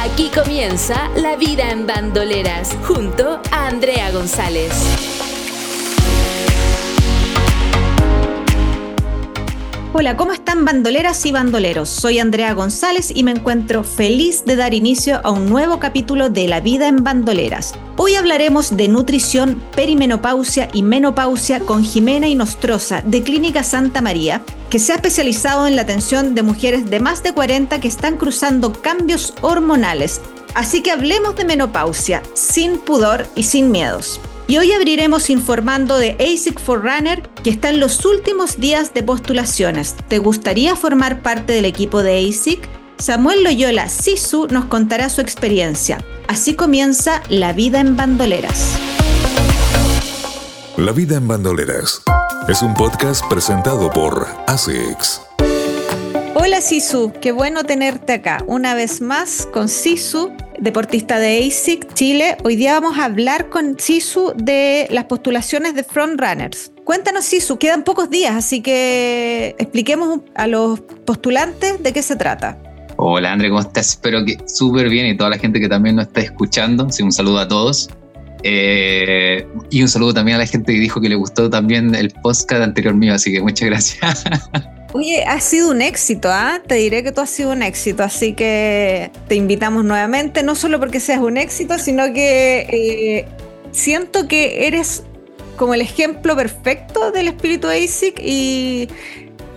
Aquí comienza La Vida en Bandoleras, junto a Andrea González. Hola, ¿cómo están bandoleras y bandoleros? Soy Andrea González y me encuentro feliz de dar inicio a un nuevo capítulo de La vida en bandoleras. Hoy hablaremos de nutrición, perimenopausia y menopausia con Jimena Inostroza de Clínica Santa María, que se ha especializado en la atención de mujeres de más de 40 que están cruzando cambios hormonales. Así que hablemos de menopausia, sin pudor y sin miedos. Y hoy abriremos informando de ASIC for Runner, que está en los últimos días de postulaciones. ¿Te gustaría formar parte del equipo de ASIC? Samuel Loyola Sisu nos contará su experiencia. Así comienza La vida en bandoleras. La vida en bandoleras es un podcast presentado por ASICS. Hola Sisu, qué bueno tenerte acá. Una vez más con Sisu deportista de ASIC Chile. Hoy día vamos a hablar con Sisu de las postulaciones de Frontrunners. Cuéntanos, Sisu, quedan pocos días, así que expliquemos a los postulantes de qué se trata. Hola, André, ¿cómo estás? Espero que súper bien y toda la gente que también nos está escuchando. Un saludo a todos. Eh, y un saludo también a la gente que dijo que le gustó también el podcast anterior mío, así que muchas gracias. Oye, ha sido un éxito, ¿ah? Te diré que tú has sido un éxito, así que te invitamos nuevamente, no solo porque seas un éxito, sino que eh, siento que eres como el ejemplo perfecto del espíritu ASIC y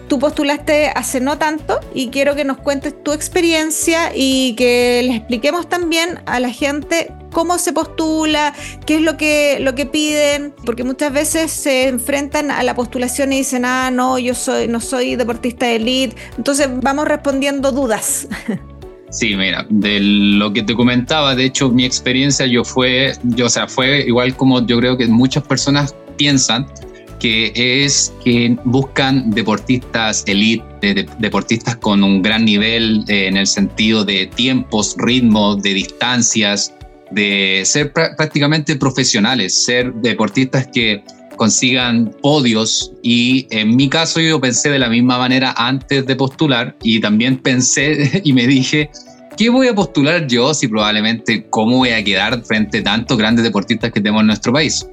tú postulaste hace no tanto y quiero que nos cuentes tu experiencia y que les expliquemos también a la gente cómo se postula, qué es lo que, lo que piden, porque muchas veces se enfrentan a la postulación y dicen, ah, no, yo soy, no soy deportista de elite. Entonces vamos respondiendo dudas. Sí, mira, de lo que te comentaba, de hecho mi experiencia yo fue, yo, o sea, fue igual como yo creo que muchas personas piensan, que es que buscan deportistas elite, deportistas con un gran nivel eh, en el sentido de tiempos, ritmos, de distancias, de ser prácticamente profesionales, ser deportistas que consigan podios y en mi caso yo pensé de la misma manera antes de postular y también pensé y me dije, ¿qué voy a postular yo si probablemente cómo voy a quedar frente a tantos grandes deportistas que tenemos en nuestro país?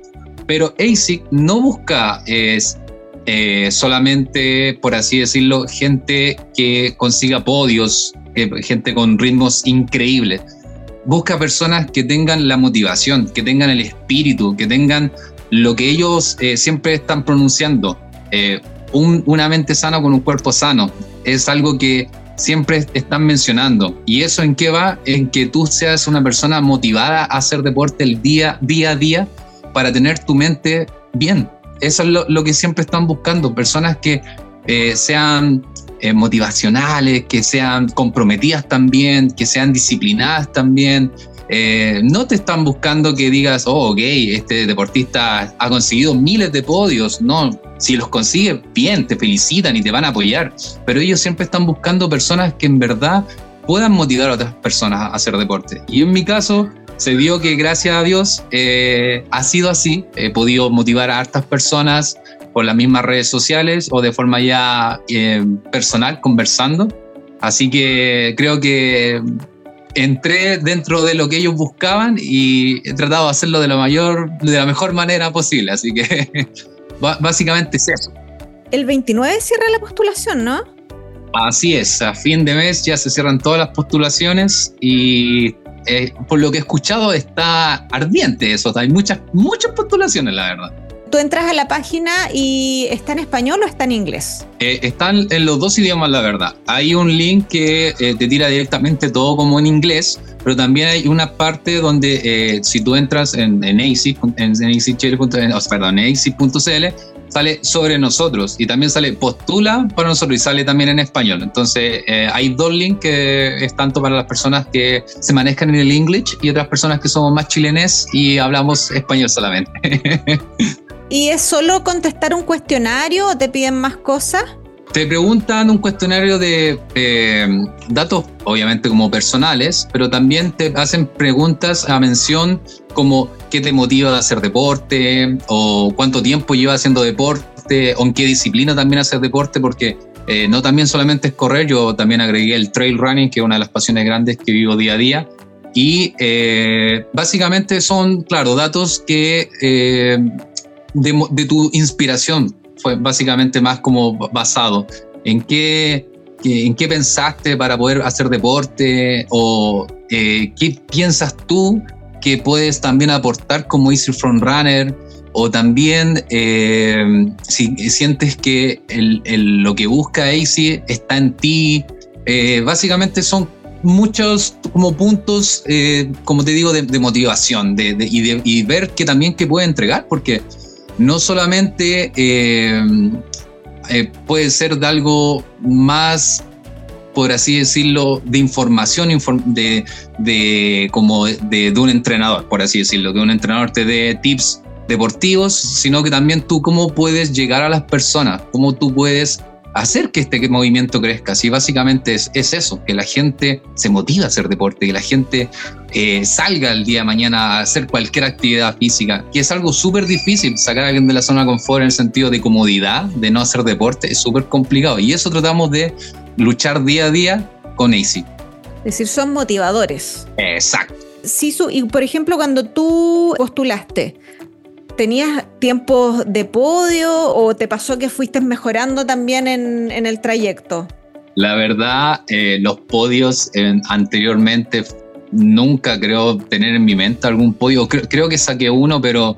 Pero ASIC no busca es, eh, solamente, por así decirlo, gente que consiga podios, eh, gente con ritmos increíbles, busca personas que tengan la motivación, que tengan el espíritu, que tengan lo que ellos eh, siempre están pronunciando. Eh, una mente sana con un cuerpo sano. Es algo que siempre están mencionando. ¿Y eso en qué va? En que tú seas una persona motivada a hacer deporte el día, día a día para tener tu mente bien. Eso es lo, que siempre están buscando. Personas que eh, sean eh, motivacionales, que sean comprometidas también, que sean disciplinadas también. Eh, no te están buscando que digas, oh, ok, este deportista ha conseguido miles de podios. No, si los consigue, bien, te felicitan y te van a apoyar. Pero ellos siempre están buscando personas que en verdad puedan motivar a otras personas a hacer deporte. Y en mi caso, se vio que gracias a Dios eh, ha sido así. He podido motivar a hartas personas por las mismas redes sociales o de forma ya eh, personal, conversando. Así que creo que entré dentro de lo que ellos buscaban y he tratado de hacerlo de la mayor, de la mejor manera posible. Así que básicamente es eso. El 29 cierra la postulación, ¿no? Así es, a fin de mes ya se cierran todas las postulaciones y eh, por lo que he escuchado está ardiente eso, hay muchas, muchas postulaciones, la verdad tú entras a la página y está en español o está en inglés. Eh, están en los dos idiomas, la verdad. Hay un link que eh, te tira directamente todo como en inglés, pero también hay una parte donde eh, si tú entras en, en AC, en, en perdón, sale sobre nosotros y también sale postula para nosotros y sale también en español. Entonces eh, hay dos links que es tanto para las personas que se manejan en el English y otras personas que somos más chilenes y hablamos español solamente. ¿Y es solo contestar un cuestionario o te piden más cosas? Te preguntan un cuestionario de eh, datos, obviamente como personales, pero también te hacen preguntas a mención como qué te motiva a hacer deporte o cuánto tiempo llevas haciendo deporte o en qué disciplina también hacer deporte, porque eh, no también solamente es correr, yo también agregué el trail running, que es una de las pasiones grandes que vivo día a día. Y eh, básicamente son, claro, datos que de, de tu inspiración, fue básicamente más como basado en qué, en qué pensaste para poder hacer deporte o eh, qué piensas tú que puedes también aportar como Easy Front Runner o también eh, si sientes que lo que busca Easy está en ti. Eh, básicamente son muchos como puntos, como te digo, de, motivación de, y, y, ver que también que puede entregar, porque no solamente eh, eh, puede ser de algo más, por así decirlo, de información, de, como de, de, un entrenador, por así decirlo, que un entrenador te dé tips deportivos, sino que también tú cómo puedes llegar a las personas, cómo tú puedes hacer que este movimiento crezca. Así básicamente es, es eso, que la gente se motiva a hacer deporte, que la gente eh, salga el día de mañana a hacer cualquier actividad física, que es algo súper difícil, sacar a alguien de la zona de confort en el sentido de comodidad, de no hacer deporte, es súper complicado. Y eso tratamos de luchar día a día con AC. Es decir, son motivadores. Exacto. Sí, y por ejemplo, cuando tú postulaste, ¿Tenías tiempos de podio o te pasó que fuiste mejorando también en, el trayecto? La verdad, eh, los podios anteriormente nunca creo tener en mi mente algún podio. Creo, que saqué uno, pero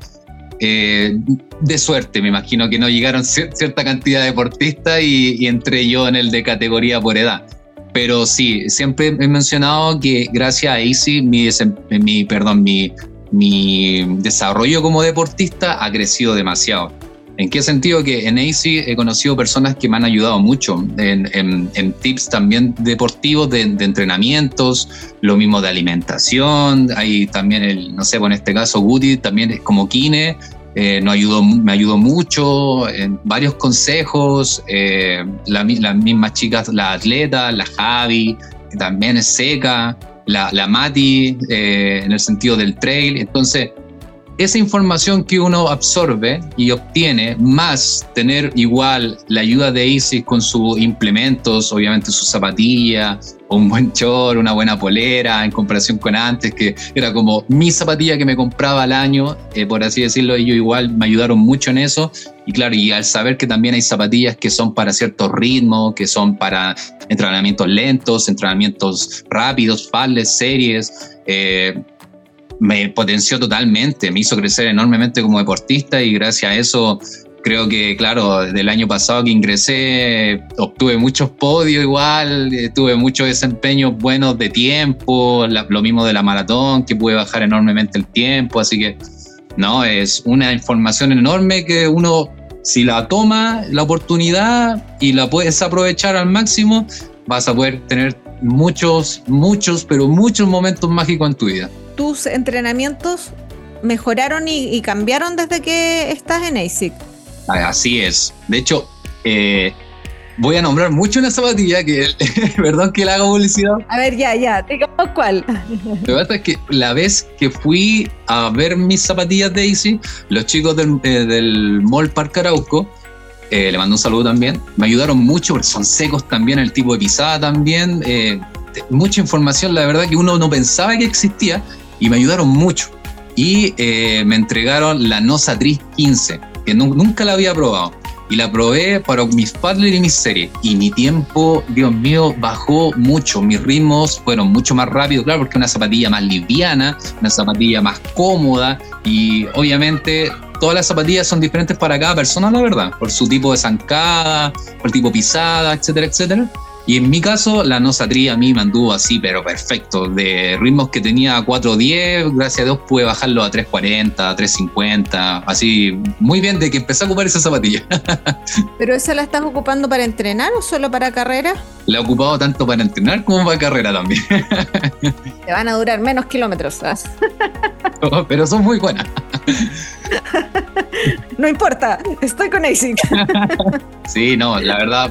eh, de suerte, me imagino que no llegaron cierta cantidad de deportistas y, entré yo en el de categoría por edad. Pero sí, siempre he mencionado que gracias a Easy, mi, mi, perdón, mi mi desarrollo como deportista ha crecido demasiado. ¿En qué sentido? Que en AC he conocido personas que me han ayudado mucho en, tips también deportivos, de, entrenamientos, lo mismo de alimentación. Hay también, el, no sé, pues en este caso, Woody también es como Kine, eh, nos ayudó, me ayudó mucho en varios consejos. Eh, las mismas chicas, la atleta, la Javi, que también es seca la, la Mati eh, en el sentido del trail. Entonces, esa información que uno absorbe y obtiene, más tener igual la ayuda de ISIS con sus implementos, obviamente sus zapatillas, un buen short, una buena polera, en comparación con antes, que era como mi zapatilla que me compraba al año, eh, por así decirlo, ellos igual me ayudaron mucho en eso. Y claro, y al saber que también hay zapatillas que son para ciertos ritmos, que son para entrenamientos lentos, entrenamientos rápidos, falles, series, eh, me potenció totalmente, me hizo crecer enormemente como deportista y gracias a eso creo que, claro, del año pasado que ingresé, obtuve muchos podios igual, tuve muchos desempeños buenos de tiempo, lo mismo de la maratón, que pude bajar enormemente el tiempo, así que, no, es una información enorme que uno, si la toma, la oportunidad y la puedes aprovechar al máximo, vas a poder tener muchos, muchos, pero muchos momentos mágicos en tu vida. ¿Tus entrenamientos mejoraron y, cambiaron desde que estás en ASIC? Así es. De hecho, eh, voy a nombrar mucho una zapatilla que, perdón que le haga publicidad. A ver, ya, ya, digamos cuál. Lo que pasa es que la vez que fui a ver mis zapatillas Daisy, los chicos del, eh, Mall Park Arauco, eh, le mando un saludo también, me ayudaron mucho porque son secos también, el tipo de pisada también, mucha información, la verdad que uno no pensaba que existía y me ayudaron mucho. Y me entregaron la Nosa Tris 15 que nunca la había probado. Y la probé para mis paddlers y mis series. Y mi tiempo, Dios mío, bajó mucho. Mis ritmos fueron mucho más rápidos, claro, porque una zapatilla más liviana, una zapatilla más cómoda. Y obviamente todas las zapatillas son diferentes para cada persona, la verdad, por su tipo de zancada, por el tipo pisada, etcétera, etcétera. Y en mi caso, la Nosa Tri a mí me anduvo así, pero perfecto. De ritmos que tenía a 4.10, gracias a Dios pude bajarlo a 3.40, 3.50, así muy bien de que empecé a ocupar esa zapatilla. ¿Pero esa la estás ocupando para entrenar o solo para carrera? La he ocupado tanto para entrenar como para carrera también. Te van a durar menos kilómetros. ¿sabes? pero son muy buenas. no importa, estoy con ASIC. sí, no, la verdad,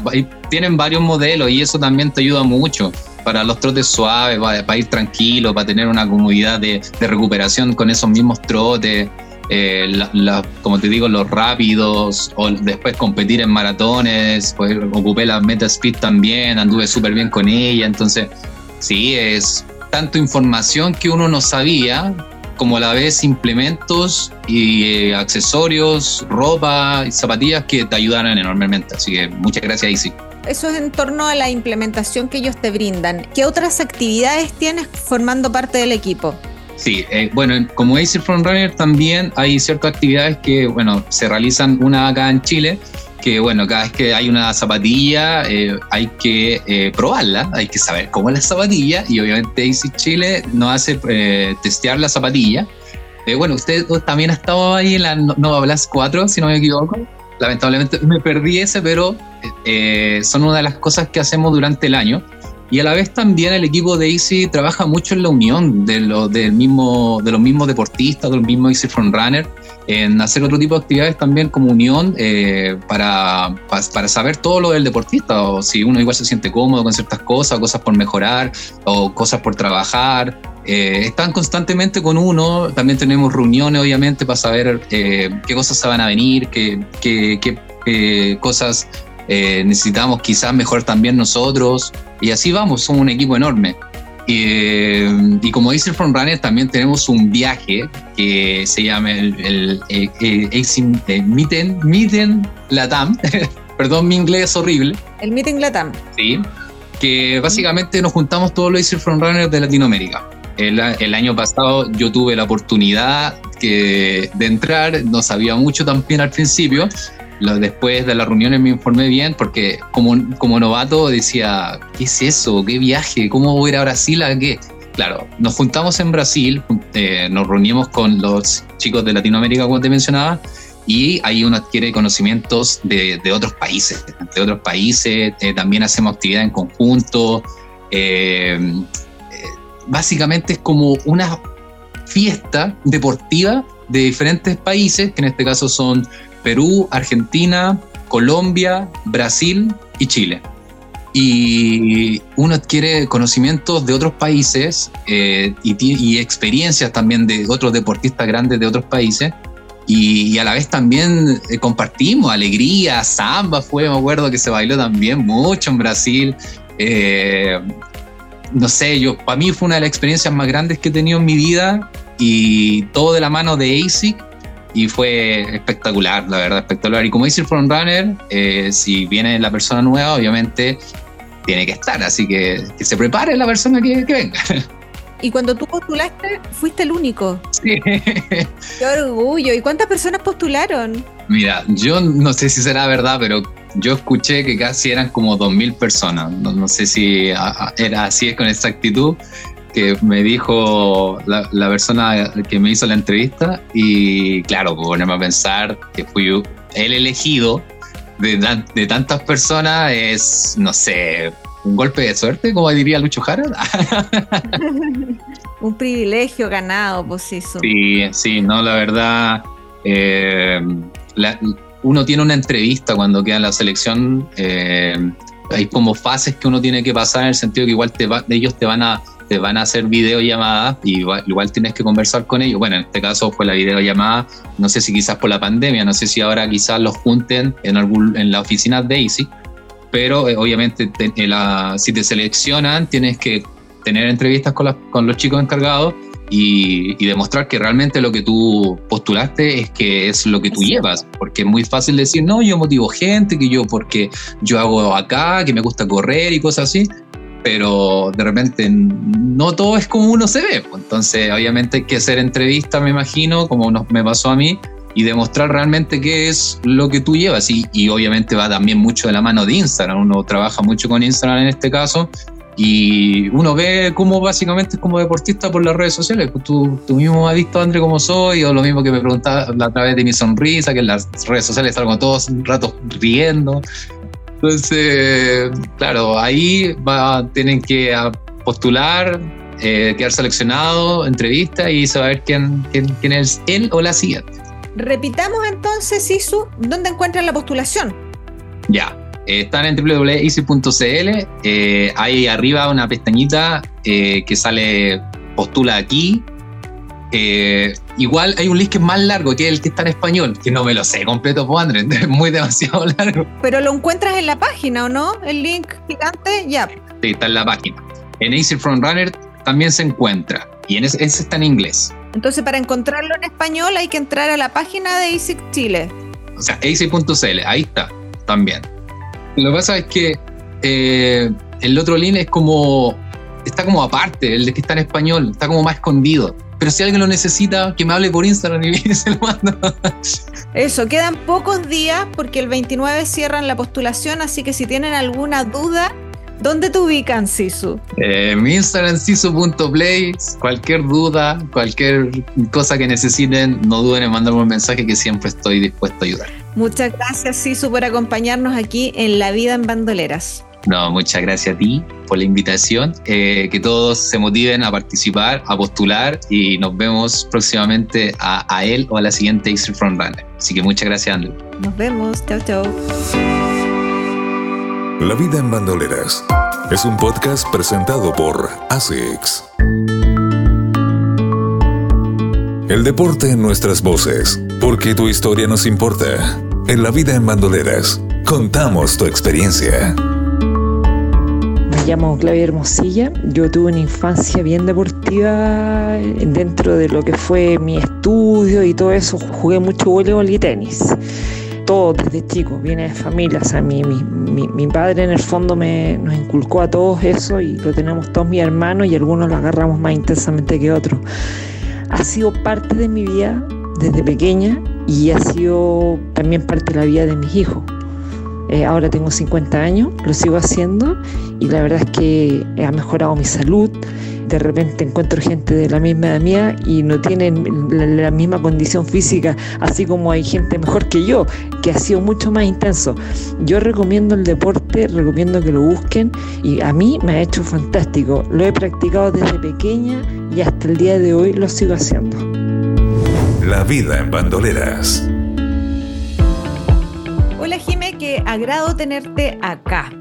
tienen varios modelos y eso también te ayuda mucho para los trotes suaves, para, ir tranquilo, para tener una comodidad de, recuperación con esos mismos trotes. Eh, como te digo, los rápidos, o después competir en maratones, pues ocupé la Meta Speed también, anduve súper bien con ella, entonces sí, es tanto información que uno no sabía, como a la vez implementos y eh, accesorios, ropa y zapatillas que te ayudan enormemente. Así que muchas gracias, Isi. Eso es en torno a la implementación que ellos te brindan. ¿Qué otras actividades tienes formando parte del equipo? Sí, eh, bueno, como AC Frontrunner también hay ciertas actividades que, bueno, se realizan una acá en Chile, que bueno, cada vez que hay una zapatilla eh, hay que eh, probarla, hay que saber cómo es la zapatilla y obviamente AC Chile nos hace eh, testear la zapatilla. bueno, usted también ha estado ahí en la Nova Blast 4, si no me equivoco. Lamentablemente me perdí ese, pero son una de las cosas que hacemos durante el año. Y a la vez también el equipo de Easy trabaja mucho en la unión de, lo, del mismo, de los mismos deportistas, de los mismos Easy Runner en hacer otro tipo de actividades también como unión eh, para, para, saber todo lo del deportista, o si uno igual se siente cómodo con ciertas cosas, cosas por mejorar, o cosas por trabajar. Eh, están constantemente con uno, también tenemos reuniones obviamente para saber eh, qué cosas se van a venir, qué, qué, qué cosas necesitamos quizás mejor también nosotros, y así vamos, somos un equipo enorme. Eh, y como dice el Frontrunner, también tenemos un viaje que se llama el, el, el, Meeting, Latam. Perdón, mi inglés es horrible. El Meeting Latam. Sí, que básicamente nos juntamos todos los Easy Frontrunners de Latinoamérica. El, el, año pasado yo tuve la oportunidad que, de entrar, no sabía mucho también al principio, después de las reuniones me informé bien porque como, como novato decía, ¿qué es eso? ¿Qué viaje? ¿Cómo voy a ir a Brasil? ¿A qué? Claro, nos juntamos en Brasil, eh, nos reunimos con los chicos de Latinoamérica, como te mencionaba, y ahí uno adquiere conocimientos de, de otros países, de otros países, eh, también hacemos actividad en conjunto. Eh, básicamente es como una fiesta deportiva de diferentes países, que en este caso son Perú, Argentina, Colombia, Brasil y Chile. Y uno adquiere conocimientos de otros países eh, y, experiencias también de otros deportistas grandes de otros países. Y, a la vez también eh, compartimos alegría, samba fue, me acuerdo que se bailó también mucho en Brasil. Eh, no sé, yo, para mí fue una de las experiencias más grandes que he tenido en mi vida y todo de la mano de ASIC y fue espectacular, la verdad, espectacular. Y como dice el frontrunner, eh, si viene la persona nueva, obviamente tiene que estar, así que que se prepare la persona que, venga. Y cuando tú postulaste, fuiste el único. Sí. Qué orgullo. ¿Y cuántas personas postularon? Mira, yo no sé si será verdad, pero yo escuché que casi eran como 2.000 personas. No, no sé si era así es con exactitud, que me dijo la, persona que me hizo la entrevista y claro, pues ponerme a pensar que fui el elegido de, de tantas personas es, no sé, un golpe de suerte, como diría Lucho Jara. un privilegio ganado, pues eso. Sí, sí, no, la verdad, eh, uno tiene una entrevista cuando queda en la selección. Eh, hay como fases que uno tiene que pasar en el sentido que igual te ellos te van a te van a hacer videollamadas y igual, tienes que conversar con ellos. Bueno, en este caso fue la videollamada, no sé si quizás por la pandemia, no sé si ahora quizás los junten en, algún, en la oficina de Daisy, pero eh, obviamente si te seleccionan tienes que tener entrevistas con, con los chicos encargados y, y, demostrar que realmente lo que tú postulaste es que es lo que tú llevas, porque es muy fácil decir, no, yo motivo gente, que yo porque yo hago acá, que me gusta correr y cosas así, pero de repente no todo es como uno se ve. Entonces, obviamente hay que hacer entrevistas, me imagino, como me pasó a mí, y demostrar realmente qué es lo que tú llevas. Y, y obviamente va también mucho de la mano de Instagram. Uno trabaja mucho con Instagram en este caso y uno ve cómo básicamente es como deportista por las redes sociales. Pues tú, tú mismo has visto, André, cómo soy, o lo mismo que me preguntaba a través de mi sonrisa, que en las redes sociales salgo todos un rato riendo. Entonces, claro, ahí va, tienen que postular, eh, quedar seleccionado, entrevista y saber quién, quién, quién es él o la siguiente. Repitamos entonces, Isu, ¿dónde encuentran la postulación? Ya, eh, están en www.easy.cl. Eh, hay arriba una pestañita eh, que sale postula aquí. Igual hay un link que es más largo que el que está en español, que no me lo sé completo, pues Andrés, es muy demasiado largo. Pero lo encuentras en la página, ¿o no? El link gigante, ya. Sí, está en la página. En Easy Frontrunner también se encuentra y en ese, ese está en inglés. Entonces, para encontrarlo en español hay que entrar a la página de Easy Chile. O sea, easy.cl, ahí está, también. Lo que pasa es que eh, el otro link es como. Está como aparte, el de que está en español, está como más escondido. Pero si alguien lo necesita, que me hable por Instagram y se lo mando. Eso, quedan pocos días porque el 29 cierran la postulación, así que si tienen alguna duda, ¿Dónde te ubican, Sisu? Eh, mi Instagram, sisu.play. Cualquier duda, cualquier cosa que necesiten, no duden en mandarme un mensaje que siempre estoy dispuesto a ayudar. Muchas gracias, Sisu, por acompañarnos aquí en La Vida en Bandoleras. No, muchas gracias a ti por la invitación. Eh, que todos se motiven a participar, a postular y nos vemos próximamente a, él o a la siguiente X Frontrunner. Así que muchas gracias, Andrew. Nos vemos. Chao, chao. La vida en bandoleras es un podcast presentado por ASICS. El deporte en nuestras voces, porque tu historia nos importa. En la vida en bandoleras, contamos tu experiencia. Llamo Claudia Hermosilla. Yo tuve una infancia bien deportiva dentro de lo que fue mi estudio y todo eso. Jugué mucho voleibol y tenis todo desde chico, viene de familia. O sea, mi, mi, mi, padre en el fondo me, nos inculcó a todos eso y lo tenemos todos mis hermanos y algunos lo agarramos más intensamente que otros. Ha sido parte de mi vida desde pequeña y ha sido también parte de la vida de mis hijos. Eh, ahora tengo 50 años, lo sigo haciendo y la verdad es que ha mejorado mi salud, de repente encuentro gente de la misma edad mía y no tienen la, misma condición física, así como hay gente mejor que yo, que ha sido mucho más intenso. Yo recomiendo el deporte, recomiendo que lo busquen y a mí me ha hecho fantástico. Lo he practicado desde pequeña y hasta el día de hoy lo sigo haciendo. La vida en bandoleras. Agrado tenerte acá.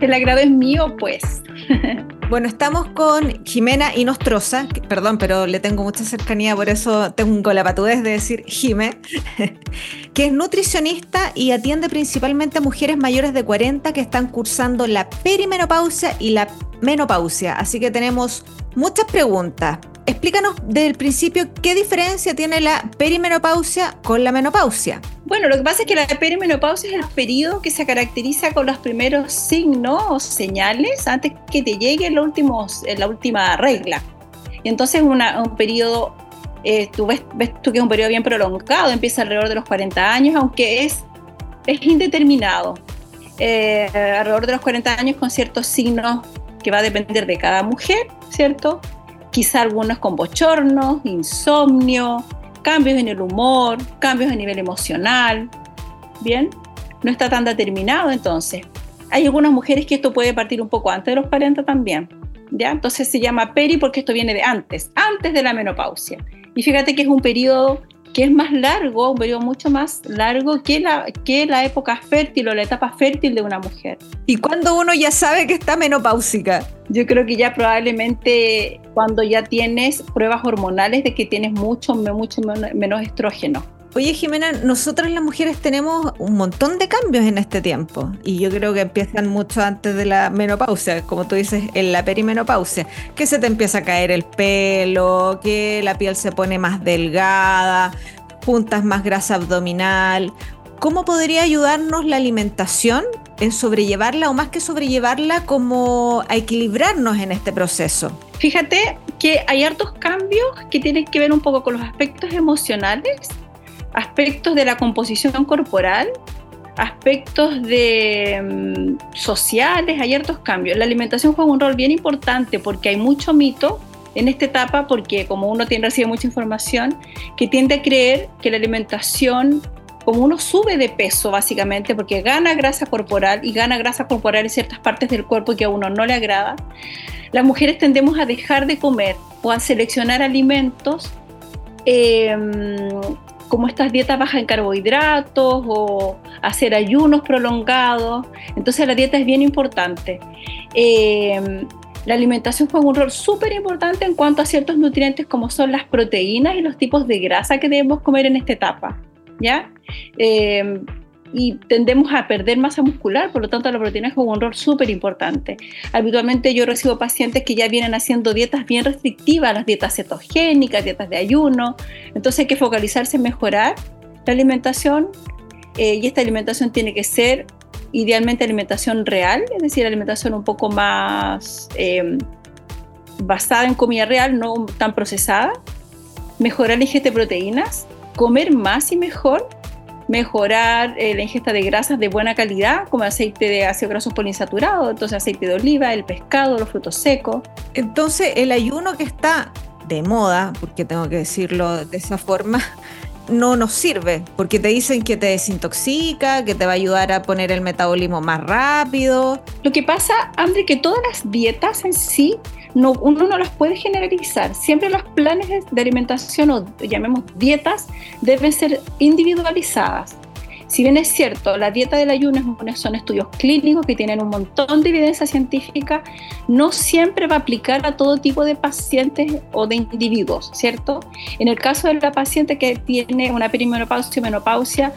El agrado es mío, pues. Bueno, estamos con Jimena Inostroza, perdón, pero le tengo mucha cercanía, por eso tengo la patudez de decir Jime, que es nutricionista y atiende principalmente a mujeres mayores de 40 que están cursando la perimenopausia y la menopausia. Así que tenemos muchas preguntas. Explícanos desde el principio qué diferencia tiene la perimenopausia con la menopausia. Bueno, lo que pasa es que la perimenopausia es el periodo que se caracteriza con los primeros signos o señales antes que te llegue últimos, la última regla. Y entonces una, un periodo, eh, tú ves, tú que es un periodo bien prolongado, empieza alrededor de los 40 años, aunque es, es indeterminado. Eh, alrededor de los 40 años con ciertos signos que va a depender de cada mujer, ¿cierto? Quizá algunos con bochorno, insomnio, cambios en el humor, cambios a nivel emocional. Bien, no está tan determinado entonces. Hay algunas mujeres que esto puede partir un poco antes de los 40 también. ¿ya? Entonces se llama peri porque esto viene de antes, antes de la menopausia. Y fíjate que es un periodo que es más largo, un periodo mucho más largo que la, que la época fértil o la etapa fértil de una mujer. ¿Y cuándo uno ya sabe que está menopáusica? Yo creo que ya probablemente cuando ya tienes pruebas hormonales de que tienes mucho, mucho menos estrógeno. Oye, Jimena, nosotras las mujeres tenemos un montón de cambios en este tiempo y yo creo que empiezan mucho antes de la menopausia, como tú dices, en la perimenopausia, que se te empieza a caer el pelo, que la piel se pone más delgada, juntas más grasa abdominal. ¿Cómo podría ayudarnos la alimentación en sobrellevarla o más que sobrellevarla, como a equilibrarnos en este proceso? Fíjate que hay hartos cambios que tienen que ver un poco con los aspectos emocionales aspectos de la composición corporal, aspectos de mm, sociales, hay ciertos cambios. La alimentación juega un rol bien importante porque hay mucho mito en esta etapa, porque como uno tiene, recibe mucha información, que tiende a creer que la alimentación, como uno sube de peso básicamente, porque gana grasa corporal y gana grasa corporal en ciertas partes del cuerpo que a uno no le agrada, las mujeres tendemos a dejar de comer o a seleccionar alimentos em, como estas dietas bajas en carbohidratos o hacer ayunos prolongados. Entonces la dieta es bien importante. Em, la alimentación juega un rol súper importante en cuanto a ciertos nutrientes como son las proteínas y los tipos de grasa que debemos comer en esta etapa. ¿ya? Em, y tendemos a perder masa muscular, por lo tanto la proteína juega un rol súper importante. Habitualmente yo recibo pacientes que ya vienen haciendo dietas bien restrictivas, dietas cetogénicas, dietas de ayuno, entonces hay que focalizarse en mejorar la alimentación eh, y esta alimentación tiene que ser idealmente alimentación real, es decir, alimentación un poco más em, basada en comida real, no tan procesada, mejorar la ingesta de proteínas, comer más y mejor mejorar eh, la ingesta de grasas de buena calidad, como aceite de ácido graso poliinsaturado, entonces aceite de oliva, el pescado, los frutos secos. Entonces, el ayuno que está de moda, porque tengo que decirlo de esa forma, no nos sirve, porque te dicen que te desintoxica, que te va a ayudar a poner el metabolismo más rápido. Lo que pasa, André, que todas las dietas en sí no, uno no las puede generalizar. Siempre los planes de alimentación o llamemos dietas deben ser individualizadas. Si bien es cierto, la dieta del ayuno son estudios clínicos que tienen un montón de evidencia científica, no siempre va a aplicar a todo tipo de pacientes o de individuos, ¿cierto? En el caso de la paciente que tiene una perimenopausia o menopausia,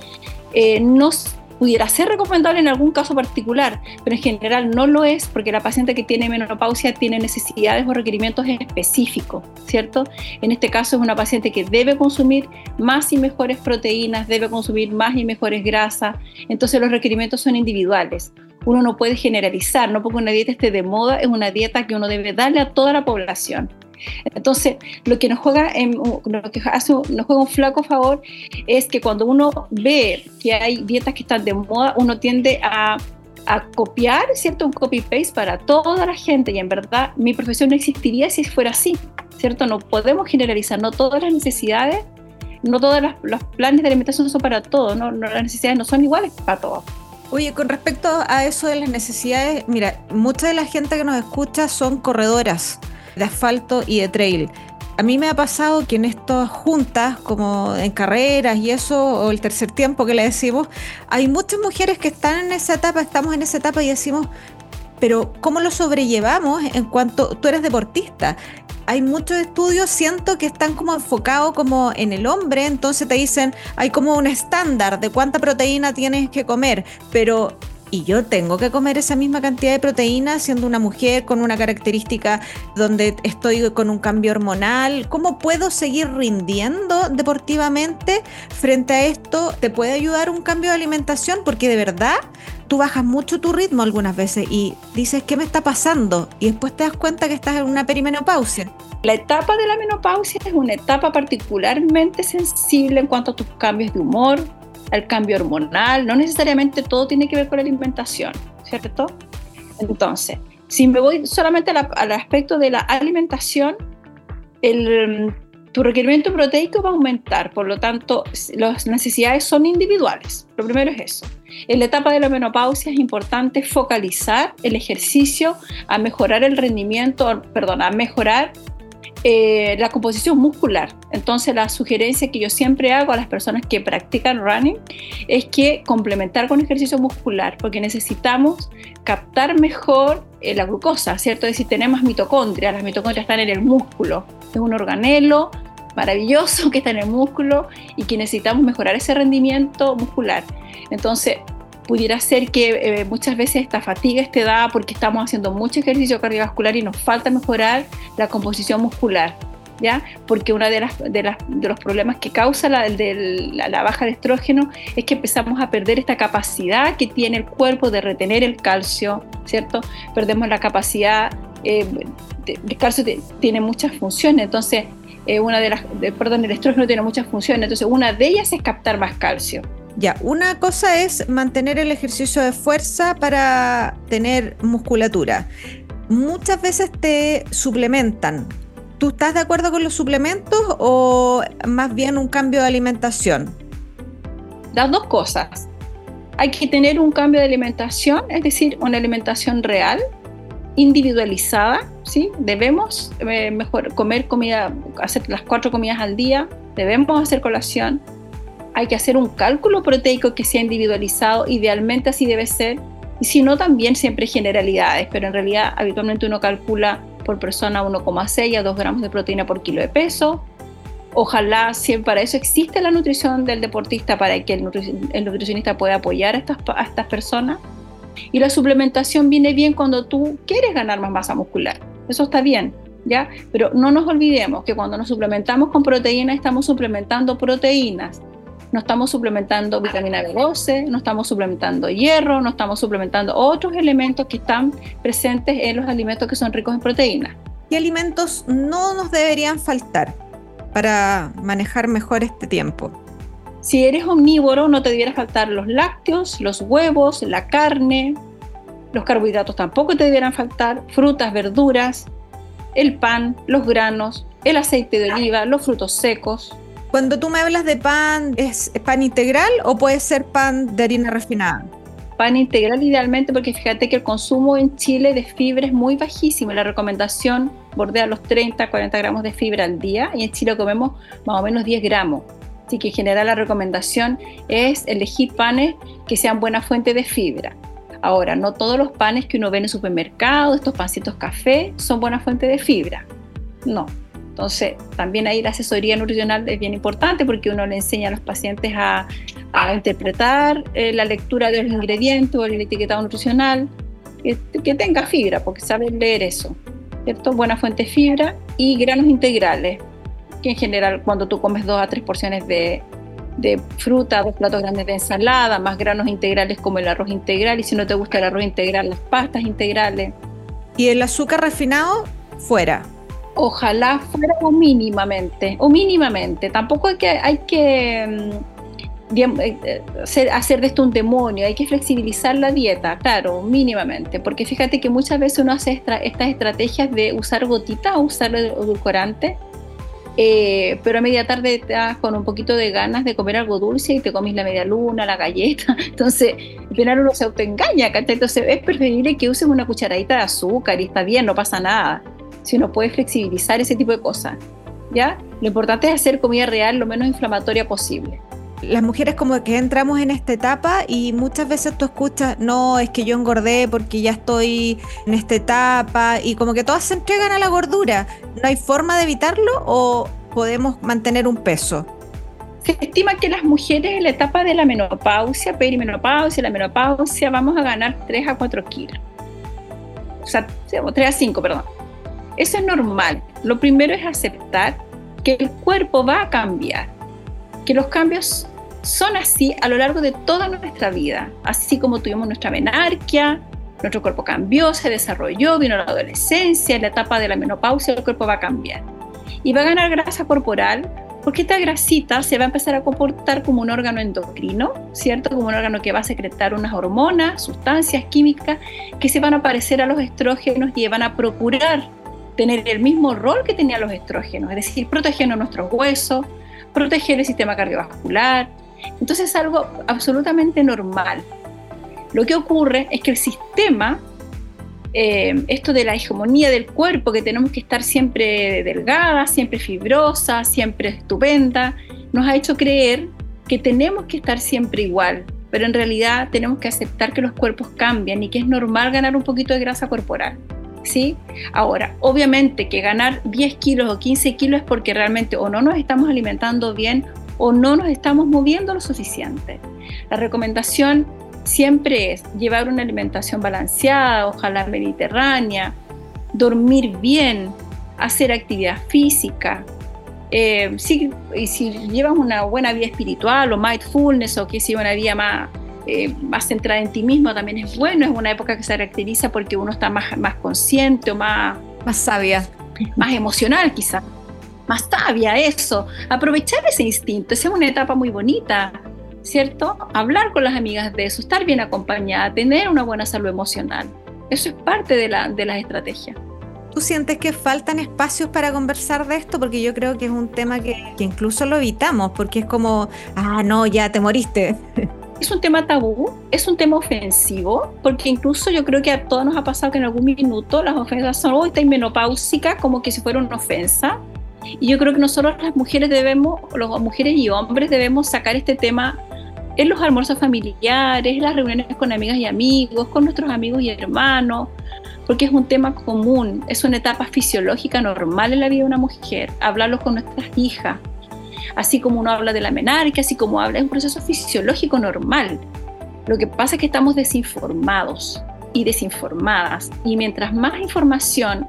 eh, no pudiera ser recomendable en algún caso particular, pero en general no lo es porque la paciente que tiene menopausia tiene necesidades o requerimientos específicos, ¿cierto? En este caso es una paciente que debe consumir más y mejores proteínas, debe consumir más y mejores grasas, entonces los requerimientos son individuales. Uno no puede generalizar, no porque una dieta esté de moda, es una dieta que uno debe darle a toda la población. Entonces, lo que nos juega, en, lo que hace, nos juega un flaco favor es que cuando uno ve que hay dietas que están de moda, uno tiende a, a copiar, ¿cierto? Un copy-paste para toda la gente y en verdad mi profesión no existiría si fuera así, ¿cierto? No podemos generalizar, no todas las necesidades, no todos los planes de alimentación son para todos, ¿no? las necesidades no son iguales para todos. Oye, con respecto a eso de las necesidades, mira, mucha de la gente que nos escucha son corredoras de asfalto y de trail. A mí me ha pasado que en estas juntas, como en carreras y eso, o el tercer tiempo que le decimos, hay muchas mujeres que están en esa etapa, estamos en esa etapa y decimos, pero ¿cómo lo sobrellevamos en cuanto tú eres deportista? Hay muchos estudios, siento que están como enfocados como en el hombre, entonces te dicen, hay como un estándar de cuánta proteína tienes que comer, pero y yo tengo que comer esa misma cantidad de proteína siendo una mujer con una característica donde estoy con un cambio hormonal. ¿Cómo puedo seguir rindiendo deportivamente frente a esto? ¿Te puede ayudar un cambio de alimentación? Porque de verdad tú bajas mucho tu ritmo algunas veces y dices, ¿qué me está pasando? Y después te das cuenta que estás en una perimenopausia. La etapa de la menopausia es una etapa particularmente sensible en cuanto a tus cambios de humor, al cambio hormonal, no necesariamente todo tiene que ver con la alimentación, ¿cierto? Entonces, si me voy solamente al aspecto de la alimentación, el, tu requerimiento proteico va a aumentar, por lo tanto, las necesidades son individuales. Lo primero es eso. En la etapa de la menopausia es importante focalizar el ejercicio a mejorar el rendimiento, perdón, a mejorar eh, la composición muscular. Entonces la sugerencia que yo siempre hago a las personas que practican running es que complementar con ejercicio muscular, porque necesitamos captar mejor eh, la glucosa, ¿cierto? Es decir, tenemos mitocondrias, las mitocondrias están en el músculo, es un organelo maravilloso que está en el músculo y que necesitamos mejorar ese rendimiento muscular. Entonces, pudiera ser que eh, muchas veces esta fatiga esté dada porque estamos haciendo mucho ejercicio cardiovascular y nos falta mejorar la composición muscular. ¿Ya? Porque uno de, las, de, las, de los problemas que causa la, la, baja de estrógeno es que empezamos a perder esta capacidad que tiene el cuerpo de retener el calcio, ¿cierto? Perdemos la capacidad eh, el calcio tiene muchas funciones, entonces eh, una de las, perdón, el estrógeno tiene muchas funciones, entonces una de ellas es captar más calcio. Ya, una cosa es mantener el ejercicio de fuerza para tener musculatura. Muchas veces te suplementan. ¿Tú estás de acuerdo con los suplementos o más bien un cambio de alimentación? Las dos cosas. Hay que tener un cambio de alimentación, es decir, una alimentación real, individualizada, ¿sí? Debemos eh, mejor comer comida, hacer las cuatro comidas al día, debemos hacer colación, hay que hacer un cálculo proteico que sea individualizado, idealmente así debe ser, y si no también siempre generalidades, pero en realidad habitualmente uno calcula por persona 1,6 a 2 gramos de proteína por kilo de peso. Ojalá, si para eso existe la nutrición del deportista, para que el, nutricionista pueda apoyar a estas, a estas personas. Y la suplementación viene bien cuando tú quieres ganar más masa muscular. Eso está bien, ¿ya? Pero no nos olvidemos que cuando nos suplementamos con proteínas, estamos suplementando proteínas no estamos suplementando vitamina B12, no estamos suplementando hierro, no estamos suplementando otros elementos que están presentes en los alimentos que son ricos en proteínas. ¿Qué alimentos no nos deberían faltar para manejar mejor este tiempo? Si eres omnívoro, no te debieran faltar los lácteos, los huevos, la carne, los carbohidratos tampoco te debieran faltar, frutas, verduras, el pan, los granos, el aceite de oliva, los frutos secos, cuando tú me hablas de pan, ¿es pan integral o puede ser pan de harina refinada? Pan integral idealmente porque fíjate que el consumo en Chile de fibra es muy bajísimo. La recomendación bordea los 30, 40 gramos de fibra al día y en Chile comemos más o menos 10 gramos. Así que en general la recomendación es elegir panes que sean buena fuente de fibra. Ahora, no todos los panes que uno ve en el supermercado, estos pancitos café, son buena fuente de fibra. No, entonces, también ahí la asesoría nutricional es bien importante porque uno le enseña a los pacientes a, interpretar eh, la lectura de los ingredientes o el etiquetado nutricional, que, tenga fibra, porque saben leer eso, ¿cierto? Buena fuente de fibra y granos integrales, que en general cuando tú comes dos a tres porciones de, de fruta, dos platos grandes de ensalada, más granos integrales como el arroz integral, y si no te gusta el arroz integral, las pastas integrales. ¿Y el azúcar refinado? Fuera ojalá fuera o mínimamente, o mínimamente. Tampoco hay que, hay que mm, eh, hacer, de esto un demonio, hay que flexibilizar la dieta, claro, mínimamente, porque fíjate que muchas veces uno hace estas estrategias de usar gotitas o usar edulcorante, eh, pero a media tarde estás con un poquito de ganas de comer algo dulce y te comes la media luna, la galleta, entonces al final uno se autoengaña, Entonces es preferible que uses una cucharadita de azúcar y está bien, no pasa nada si uno puede flexibilizar ese tipo de cosas. ¿ya? Lo importante es hacer comida real lo menos inflamatoria posible. Las mujeres como que entramos en esta etapa y muchas veces tú escuchas, no, es que yo engordé porque ya estoy en esta etapa y como que todas se entregan a la gordura. ¿No hay forma de evitarlo o podemos mantener un peso? Se estima que las mujeres en la etapa de la menopausia, perimenopausia, la menopausia, vamos a ganar 3 a 4 kilos. O sea, 3 a 5, perdón. Eso es normal. Lo primero es aceptar que el cuerpo va a cambiar, que los cambios son así a lo largo de toda nuestra vida, así como tuvimos nuestra menarquia, nuestro cuerpo cambió, se desarrolló, vino la adolescencia, en la etapa de la menopausia el cuerpo va a cambiar. Y va a ganar grasa corporal porque esta grasita se va a empezar a comportar como un órgano endocrino, ¿cierto? Como un órgano que va a secretar unas hormonas, sustancias químicas que se van a parecer a los estrógenos y van a procurar tener el mismo rol que tenían los estrógenos, es decir, protegiendo nuestros huesos, proteger el sistema cardiovascular. Entonces es algo absolutamente normal. Lo que ocurre es que el sistema, eh, esto de la hegemonía del cuerpo, que tenemos que estar siempre delgada, siempre fibrosa, siempre estupenda, nos ha hecho creer que tenemos que estar siempre igual, pero en realidad tenemos que aceptar que los cuerpos cambian y que es normal ganar un poquito de grasa corporal. ¿Sí? Ahora, obviamente que ganar 10 kilos o 15 kilos es porque realmente o no nos estamos alimentando bien o no nos estamos moviendo lo suficiente. La recomendación siempre es llevar una alimentación balanceada, ojalá mediterránea, dormir bien, hacer actividad física. Eh, y si llevas una buena vida espiritual o mindfulness o que si una vida más eh, más centrada en ti mismo también es bueno, es una época que se caracteriza porque uno está más, más consciente o más... Más sabia. Más emocional quizás, más sabia, eso. Aprovechar ese instinto, esa es una etapa muy bonita, ¿cierto? Hablar con las amigas de eso, estar bien acompañada, tener una buena salud emocional. Eso es parte de, la, de las estrategias. ¿Tú sientes que faltan espacios para conversar de esto? Porque yo creo que es un tema que, que incluso lo evitamos, porque es como, ah, no, ya te moriste. es un tema tabú, es un tema ofensivo, porque incluso yo creo que a todos nos ha pasado que en algún minuto las ofensas son, oh, está menopáusica, como que si fuera una ofensa. Y yo creo que nosotros las mujeres debemos, las mujeres y hombres debemos sacar este tema en los almuerzos familiares, en las reuniones con amigas y amigos, con nuestros amigos y hermanos, porque es un tema común, es una etapa fisiológica normal en la vida de una mujer, hablarlo con nuestras hijas, así como uno habla de la menarquia, así como habla, es un proceso fisiológico normal. Lo que pasa es que estamos desinformados y desinformadas, y mientras más información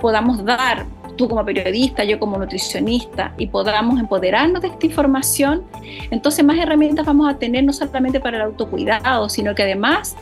podamos dar, tú como periodista, yo como nutricionista, y podamos empoderarnos de esta información, entonces más herramientas vamos a tener no solamente para el autocuidado, sino que además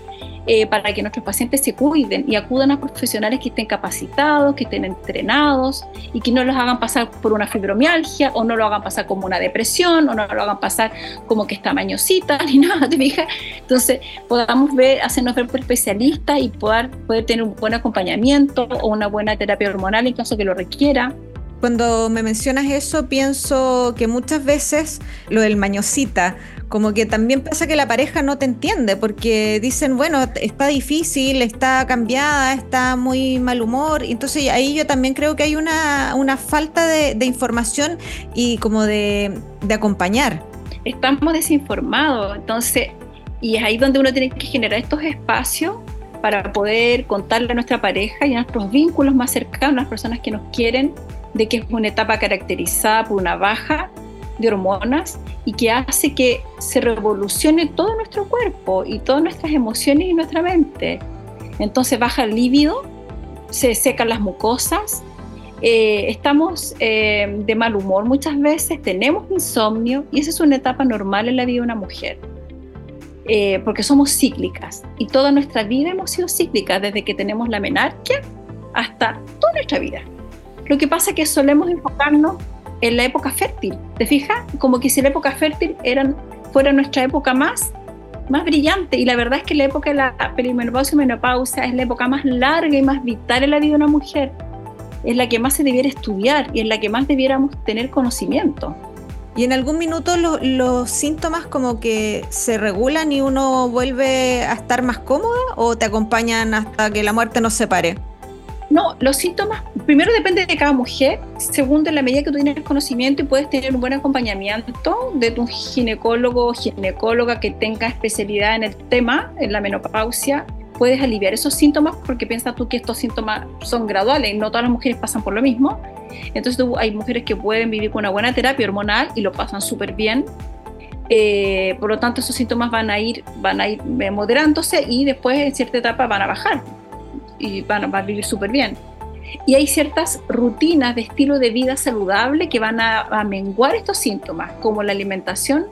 eh, para que nuestros pacientes se cuiden y acudan a profesionales que estén capacitados, que estén entrenados y que no los hagan pasar por una fibromialgia o no lo hagan pasar como una depresión o no lo hagan pasar como que está mañosita ni nada, ¿te fijas? Entonces podamos ver, hacernos ver por especialistas y poder, poder tener un buen acompañamiento o una buena terapia hormonal en caso que lo requiera. Cuando me mencionas eso, pienso que muchas veces lo del mañosita, como que también pasa que la pareja no te entiende porque dicen, bueno, está difícil, está cambiada, está muy mal humor. Entonces ahí yo también creo que hay una, falta de, información y como de, de acompañar. Estamos desinformados, entonces, y es ahí donde uno tiene que generar estos espacios para poder contarle a nuestra pareja y a nuestros vínculos más cercanos, a las personas que nos quieren, de que es una etapa caracterizada por una baja de hormonas y que hace que se revolucione todo nuestro cuerpo y todas nuestras emociones y nuestra mente. Entonces baja el líbido, se secan las mucosas, eh, estamos eh, de mal humor muchas veces, tenemos insomnio y esa es una etapa normal en la vida de una mujer. Eh, porque somos cíclicas y toda nuestra vida hemos sido cíclicas desde que tenemos la menarquia hasta toda nuestra vida. Lo que pasa es que solemos enfocarnos en la época fértil. ¿Te fijas? Como que si la época fértil eran, fuera nuestra época más, más brillante. Y la verdad es que la época de la perimenopausia y menopausia es la época más larga y más vital en la vida de una mujer. Es la que más se debiera estudiar y es la que más debiéramos tener conocimiento. Y en algún minuto los síntomas como que se regulan y uno vuelve a estar más cómoda o te acompañan hasta que la muerte nos separe. No, los síntomas, primero depende de cada mujer, segundo, en la medida que tú tienes conocimiento y puedes tener un buen acompañamiento de tu ginecólogo o ginecóloga que tenga especialidad en el tema, en la menopausia, puedes aliviar esos síntomas porque piensas tú que estos síntomas son graduales, no todas las mujeres pasan por lo mismo. Entonces hay mujeres que pueden vivir con una buena terapia hormonal y lo pasan súper bien. Eh, por lo tanto, esos síntomas van a ir, van a ir moderándose y después en cierta etapa van a bajar y van, a vivir súper bien. Y hay ciertas rutinas de estilo de vida saludable que van a, menguar estos síntomas, como la alimentación,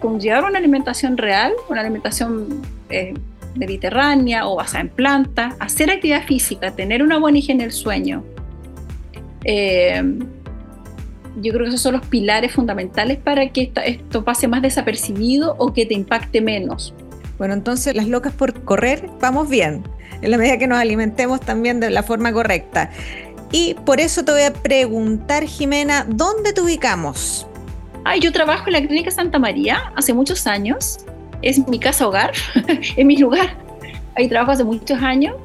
como llevar una alimentación real, una alimentación eh, mediterránea o basada en plantas, hacer actividad física, tener una buena higiene del sueño. Eh, yo creo que esos son los pilares fundamentales para que esto pase más desapercibido o que te impacte menos. Bueno, entonces las locas por correr, vamos bien en la medida que nos alimentemos también de la forma correcta. Y por eso te voy a preguntar, Jimena, ¿dónde te ubicamos? Ay, yo trabajo en la Clínica Santa María hace muchos años. Es mi casa hogar, es mi lugar. Ahí trabajo hace muchos años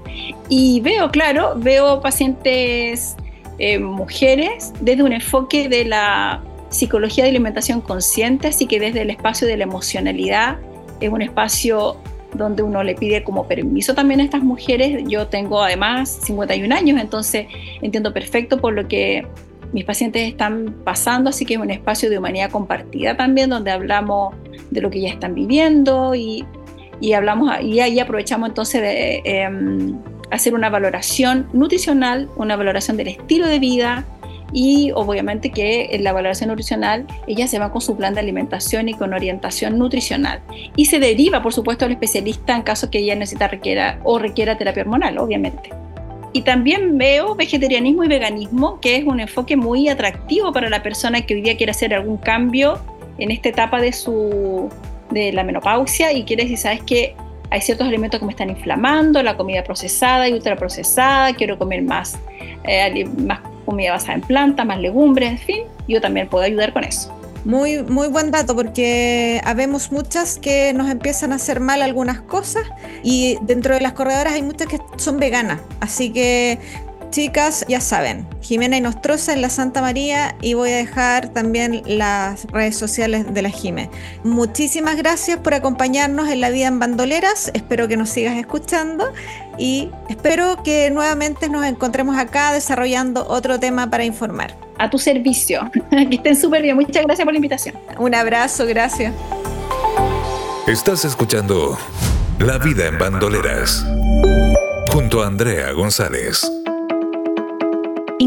y veo, claro, veo pacientes eh, mujeres desde un enfoque de la psicología de alimentación consciente, así que desde el espacio de la emocionalidad, es un espacio donde uno le pide como permiso también a estas mujeres. Yo tengo además 51 años, entonces entiendo perfecto por lo que mis pacientes están pasando, así que es un espacio de humanidad compartida también, donde hablamos de lo que ya están viviendo y, y hablamos y ahí aprovechamos entonces de em, hacer una valoración nutricional, una valoración del estilo de vida y obviamente que en la valoración nutricional ella se va con su plan de alimentación y con orientación nutricional. Y se deriva por supuesto al especialista en caso que ella necesita requiera o requiera terapia hormonal obviamente. Y también veo vegetarianismo y veganismo que es un enfoque muy atractivo para la persona que hoy día quiere hacer algún cambio en esta etapa de su de la menopausia y quiere decir sabes que hay ciertos alimentos que me están inflamando, la comida procesada y ultraprocesada, quiero comer más, eh, más comida basada en plantas, más legumbres, en fin, yo también puedo ayudar con eso. Muy, muy buen dato porque habemos muchas que nos empiezan a hacer mal algunas cosas y dentro de las corredoras hay muchas que son veganas, así que Chicas, ya saben, Jimena y Nostroza en la Santa María y voy a dejar también las redes sociales de la Jime. Muchísimas gracias por acompañarnos en la vida en bandoleras, espero que nos sigas escuchando y espero que nuevamente nos encontremos acá desarrollando otro tema para informar. A tu servicio, que estén súper bien, muchas gracias por la invitación. Un abrazo, gracias. Estás escuchando La vida en bandoleras junto a Andrea González.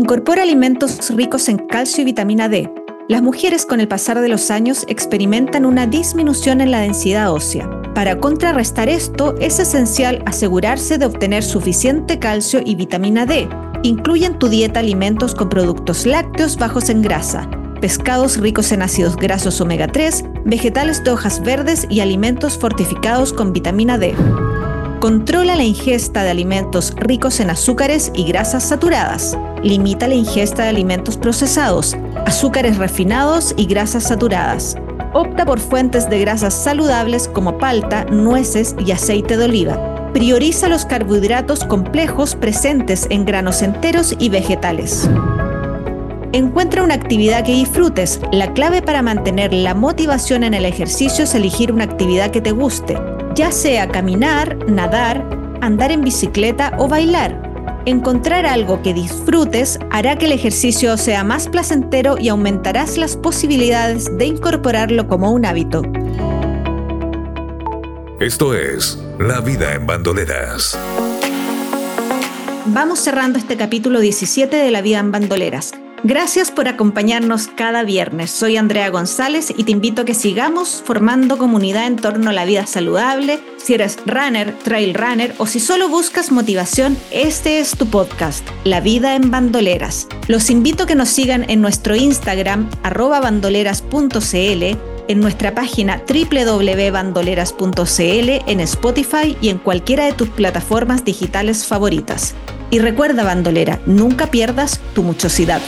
Incorpora alimentos ricos en calcio y vitamina D. Las mujeres con el pasar de los años experimentan una disminución en la densidad ósea. Para contrarrestar esto, es esencial asegurarse de obtener suficiente calcio y vitamina D. Incluye en tu dieta alimentos con productos lácteos bajos en grasa, pescados ricos en ácidos grasos omega 3, vegetales de hojas verdes y alimentos fortificados con vitamina D. Controla la ingesta de alimentos ricos en azúcares y grasas saturadas. Limita la ingesta de alimentos procesados, azúcares refinados y grasas saturadas. Opta por fuentes de grasas saludables como palta, nueces y aceite de oliva. Prioriza los carbohidratos complejos presentes en granos enteros y vegetales. Encuentra una actividad que disfrutes. La clave para mantener la motivación en el ejercicio es elegir una actividad que te guste ya sea caminar, nadar, andar en bicicleta o bailar. Encontrar algo que disfrutes hará que el ejercicio sea más placentero y aumentarás las posibilidades de incorporarlo como un hábito. Esto es La vida en bandoleras. Vamos cerrando este capítulo 17 de La vida en bandoleras. Gracias por acompañarnos cada viernes. Soy Andrea González y te invito a que sigamos formando comunidad en torno a la vida saludable. Si eres runner, trail runner o si solo buscas motivación, este es tu podcast, La vida en bandoleras. Los invito a que nos sigan en nuestro Instagram, arroba bandoleras.cl, en nuestra página www.bandoleras.cl, en Spotify y en cualquiera de tus plataformas digitales favoritas. Y recuerda, bandolera, nunca pierdas tu muchosidad.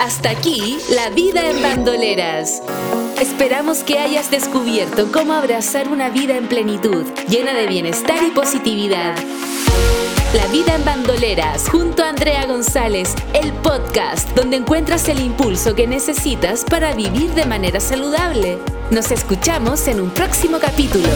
Hasta aquí, la vida en bandoleras. Esperamos que hayas descubierto cómo abrazar una vida en plenitud, llena de bienestar y positividad. La vida en bandoleras, junto a Andrea González, el podcast donde encuentras el impulso que necesitas para vivir de manera saludable. Nos escuchamos en un próximo capítulo.